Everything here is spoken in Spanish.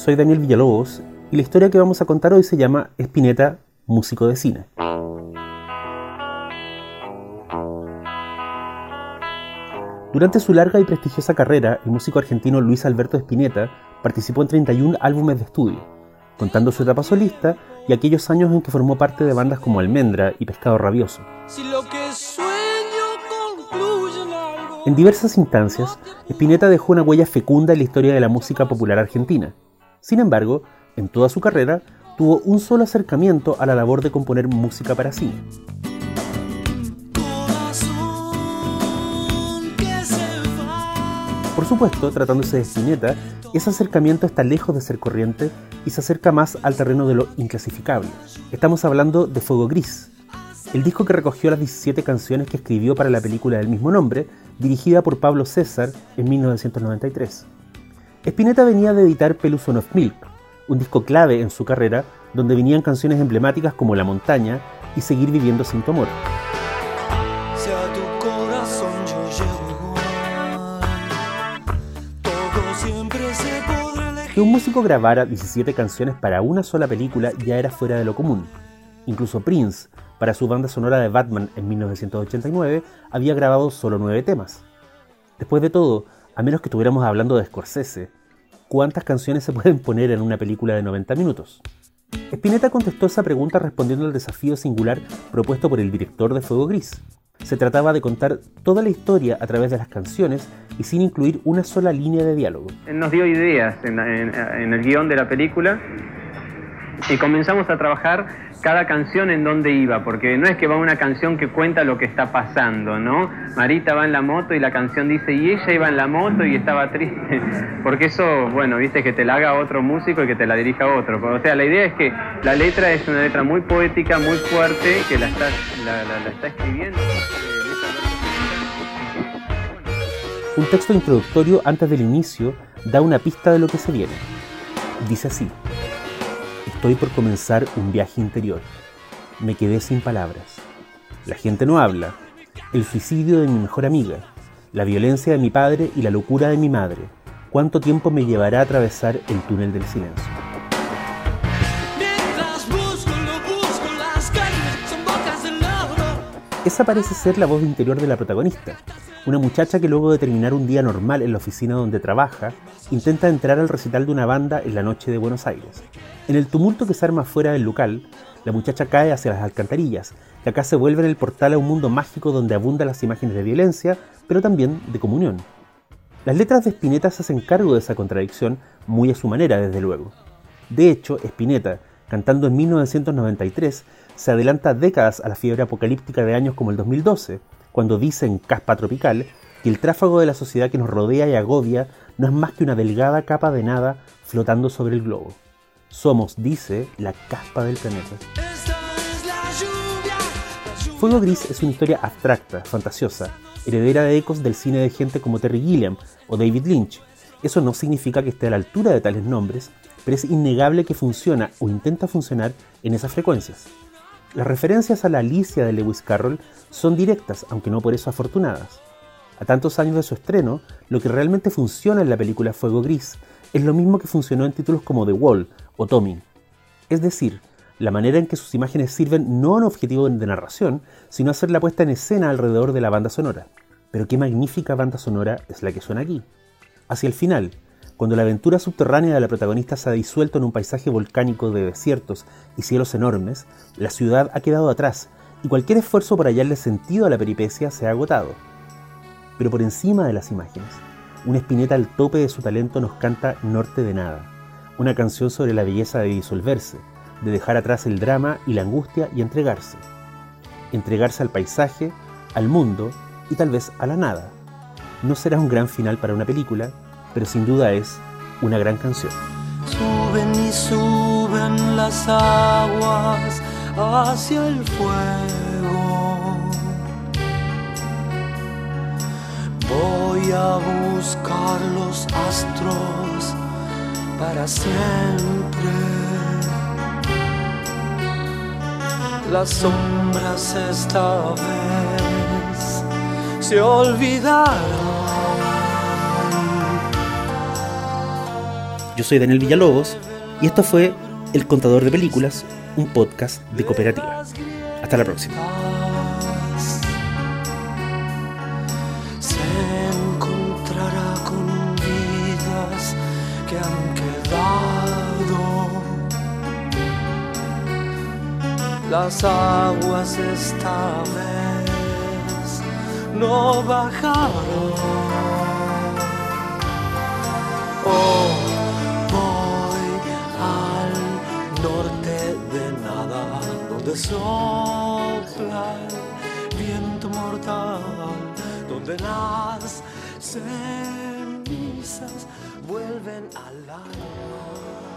Soy Daniel Villalobos y la historia que vamos a contar hoy se llama Espineta, músico de cine. Durante su larga y prestigiosa carrera, el músico argentino Luis Alberto Espineta participó en 31 álbumes de estudio, contando su etapa solista y aquellos años en que formó parte de bandas como Almendra y Pescado Rabioso. En diversas instancias, Spinetta dejó una huella fecunda en la historia de la música popular argentina. Sin embargo, en toda su carrera, tuvo un solo acercamiento a la labor de componer música para sí. Por supuesto, tratándose de Spinetta, ese acercamiento está lejos de ser corriente y se acerca más al terreno de lo inclasificable. Estamos hablando de Fuego Gris, el disco que recogió las 17 canciones que escribió para la película del mismo nombre, dirigida por Pablo César en 1993. Spinetta venía de editar Peluson of Milk, un disco clave en su carrera donde venían canciones emblemáticas como La montaña y Seguir viviendo sin tu amor. Que un músico grabara 17 canciones para una sola película ya era fuera de lo común. Incluso Prince, para su banda sonora de Batman en 1989, había grabado solo 9 temas. Después de todo, a menos que estuviéramos hablando de Scorsese, ¿cuántas canciones se pueden poner en una película de 90 minutos? Spinetta contestó esa pregunta respondiendo al desafío singular propuesto por el director de Fuego Gris. Se trataba de contar toda la historia a través de las canciones y sin incluir una sola línea de diálogo. Nos dio ideas en, el guion de la película y comenzamos a trabajar cada canción en dónde iba, porque no es que va una canción que cuenta lo que está pasando, ¿no? Marita va en la moto y la canción dice, y ella iba en la moto y estaba triste, porque eso, bueno, viste, que te la haga otro músico y que te la dirija otro. O sea, la idea es que la letra es una letra muy poética, muy fuerte, que la está, la, está escribiendo. Un texto introductorio antes del inicio da una pista de lo que se viene. Dice así. Estoy por comenzar un viaje interior. Me quedé sin palabras. La gente no habla. El suicidio de mi mejor amiga. La violencia de mi padre y la locura de mi madre. ¿Cuánto tiempo me llevará a atravesar el túnel del silencio? Esa parece ser la voz interior de la protagonista, una muchacha que luego de terminar un día normal en la oficina donde trabaja, intenta entrar al recital de una banda en la noche de Buenos Aires. En el tumulto que se arma fuera del local, la muchacha cae hacia las alcantarillas, que acá se vuelve en el portal a un mundo mágico donde abundan las imágenes de violencia, pero también de comunión. Las letras de Spinetta se hacen cargo de esa contradicción muy a su manera, desde luego. De hecho, Spinetta, cantando en 1993, se adelanta décadas a la fiebre apocalíptica de años como el 2012, cuando dice en Caspa Tropical que el tráfago de la sociedad que nos rodea y agobia no es más que una delgada capa de nada flotando sobre el globo. Somos, dice, la caspa del planeta. Fuego Gris es una historia abstracta, fantasiosa, heredera de ecos del cine de gente como Terry Gilliam o David Lynch. Eso no significa que esté a la altura de tales nombres, pero es innegable que funciona o intenta funcionar en esas frecuencias. Las referencias a la Alicia de Lewis Carroll son directas, aunque no por eso afortunadas. A tantos años de su estreno, lo que realmente funciona en la película Fuego Gris es lo mismo que funcionó en títulos como The Wall o Tommy. Es decir, la manera en que sus imágenes sirven no a un objetivo de narración, sino a hacer la puesta en escena alrededor de la banda sonora. Pero qué magnífica banda sonora es la que suena aquí. Hacia el final, cuando la aventura subterránea de la protagonista se ha disuelto en un paisaje volcánico de desiertos y cielos enormes, la ciudad ha quedado atrás y cualquier esfuerzo por hallarle sentido a la peripecia se ha agotado. Pero por encima de las imágenes, una espineta al tope de su talento nos canta Norte de Nada, una canción sobre la belleza de disolverse, de dejar atrás el drama y la angustia y entregarse. entregarse al paisaje, al mundo y tal vez a la nada. No será un gran final para una película, pero sin duda es una gran canción. Suben y suben las aguas hacia el fuego. Voy a buscar los astros para siempre. Las sombras esta vez se olvidarán. Yo soy Daniel Villalobos y esto fue El Contador de Películas, un podcast de cooperativa. Hasta la próxima. Se encontrará con vidas que han quedado. Las aguas esta vez no bajaron. Oh, donde sopla el viento mortal, donde las cenizas vuelven al alma.